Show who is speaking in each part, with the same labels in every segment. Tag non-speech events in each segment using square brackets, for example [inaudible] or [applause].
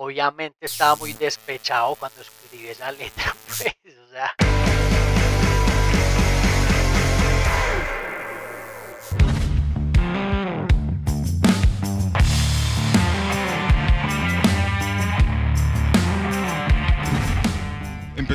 Speaker 1: Obviamente estaba muy despechado cuando escribí esa letra, [laughs] pues, o sea.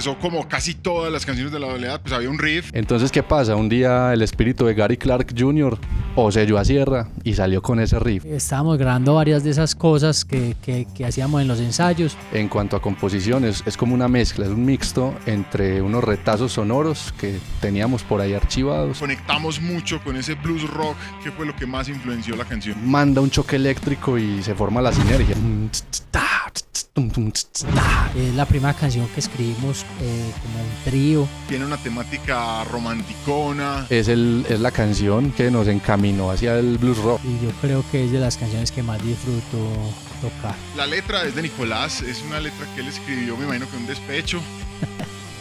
Speaker 2: Empezó como casi todas las canciones de la doble pues había un riff.
Speaker 3: Entonces, ¿qué pasa? Un día el espíritu de Gary Clark Jr. poseyó a Sierra y salió con ese riff.
Speaker 4: Estábamos grabando varias de esas cosas que, que, que hacíamos en los ensayos.
Speaker 3: En cuanto a composiciones, es como una mezcla, es un mixto entre unos retazos sonoros que teníamos por ahí archivados.
Speaker 2: Conectamos mucho con ese blues rock que fue lo que más influenció la canción.
Speaker 3: Manda un choque eléctrico y se forma la sinergia.
Speaker 4: Es la primera canción que escribimos eh, como un trío.
Speaker 2: Tiene una temática romanticona.
Speaker 3: Es, el, es la canción que nos encaminó hacia el blues rock.
Speaker 4: Y yo creo que es de las canciones que más disfruto tocar.
Speaker 2: La letra es de Nicolás, es una letra que él escribió, me imagino que un despecho.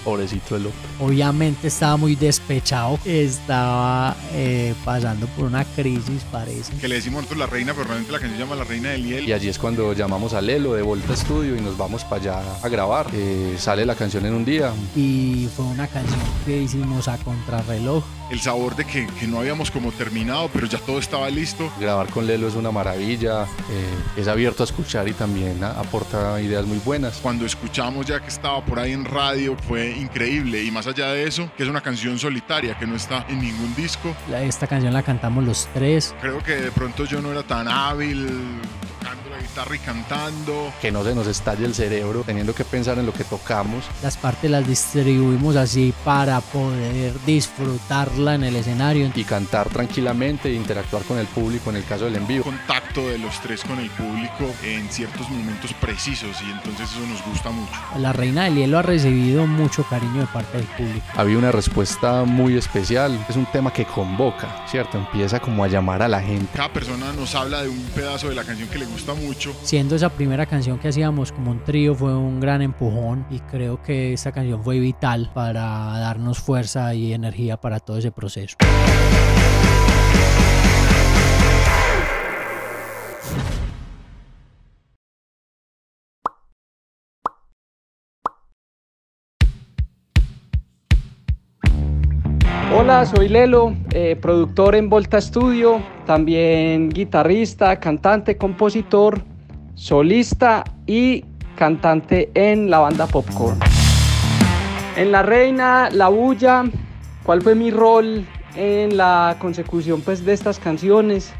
Speaker 3: Pobrecito el hombre.
Speaker 4: Obviamente estaba muy despechado, estaba eh, pasando por una crisis, parece.
Speaker 2: Que le decimos nosotros la reina, pero realmente la canción se llama La Reina del Hiel.
Speaker 3: Y allí es cuando llamamos a Lelo de Volta Estudio y nos vamos para allá a grabar. Eh, sale la canción en un día.
Speaker 4: Y fue una canción que hicimos a contrarreloj.
Speaker 2: El sabor de que, que no habíamos como terminado, pero ya todo estaba listo.
Speaker 3: Grabar con Lelo es una maravilla, eh, es abierto a escuchar y también aporta ideas muy buenas.
Speaker 2: Cuando escuchamos ya que estaba por ahí en radio, fue increíble y más allá de eso, que es una canción solitaria que no está en ningún disco.
Speaker 4: esta canción la cantamos los tres.
Speaker 2: Creo que de pronto yo no era tan hábil guitarra y cantando.
Speaker 3: Que no se nos estalle el cerebro teniendo que pensar en lo que tocamos.
Speaker 4: Las partes las distribuimos así para poder disfrutarla en el escenario.
Speaker 3: Y cantar tranquilamente e interactuar con el público en el caso del envío.
Speaker 2: Contacto de los tres con el público en ciertos momentos precisos y entonces eso nos gusta mucho.
Speaker 4: La Reina del Hielo ha recibido mucho cariño de parte del público.
Speaker 3: Había una respuesta muy especial. Es un tema que convoca, ¿cierto? Empieza como a llamar a la gente.
Speaker 2: Cada persona nos habla de un pedazo de la canción que le gusta mucho.
Speaker 4: Siendo esa primera canción que hacíamos como un trío fue un gran empujón y creo que esta canción fue vital para darnos fuerza y energía para todo ese proceso.
Speaker 5: Hola, soy Lelo, eh, productor en Volta Studio, también guitarrista, cantante, compositor, solista y cantante en la banda Popcorn. En La Reina, La Bulla, ¿cuál fue mi rol en la consecución pues, de estas canciones?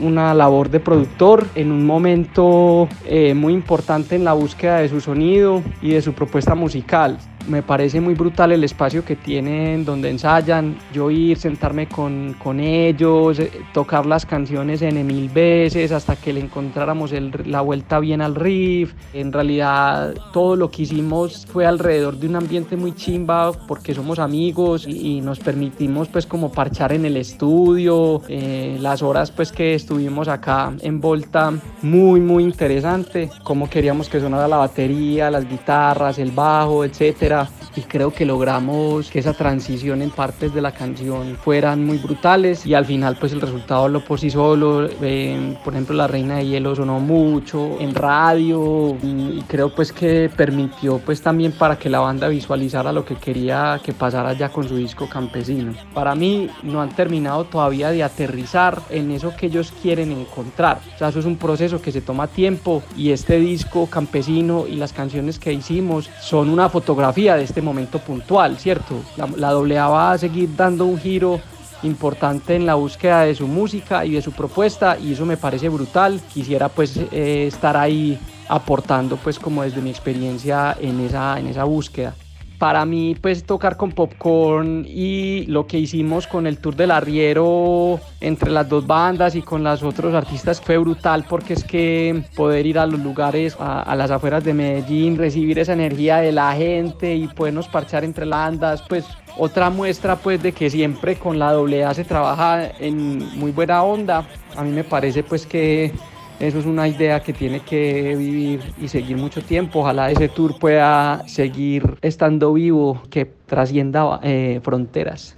Speaker 5: una labor de productor en un momento eh, muy importante en la búsqueda de su sonido y de su propuesta musical me parece muy brutal el espacio que tienen donde ensayan, yo ir, sentarme con, con ellos, eh, tocar las canciones en mil veces hasta que le encontráramos la vuelta bien al riff. En realidad todo lo que hicimos fue alrededor de un ambiente muy chimba porque somos amigos y, nos permitimos pues como parchar en el estudio, eh, las horas pues que estuvimos acá en Volta, muy muy interesante, cómo queríamos que sonara la batería, las guitarras, el bajo, etcétera y creo que logramos que esa transición en partes de la canción fueran muy brutales y al final pues el resultado lo por sí solo, eh, por ejemplo La Reina de Hielo sonó mucho en radio y, creo pues que permitió pues también para que la banda visualizara lo que quería que pasara ya con su disco Campesino. Para mí no han terminado todavía de aterrizar en eso que ellos quieren encontrar, o sea eso es un proceso que se toma tiempo y este disco Campesino y las canciones que hicimos son una fotografía de este momento puntual, ¿cierto? La, la va a seguir dando un giro importante en la búsqueda de su música y de su propuesta y eso me parece brutal. Quisiera pues eh, estar ahí aportando pues como desde mi experiencia en esa, en esa búsqueda para mí, pues tocar con Popcorn y lo que hicimos con el Tour del Arriero entre las dos bandas y con los otros artistas fue brutal porque es que poder ir a los lugares, a, las afueras de Medellín, recibir esa energía de la gente y podernos parchar entre las bandas, pues otra muestra pues de que siempre con la AA se trabaja en muy buena onda. A mí me parece pues que eso es una idea que tiene que vivir y seguir mucho tiempo. Ojalá ese tour pueda seguir estando vivo, que trascienda eh, fronteras.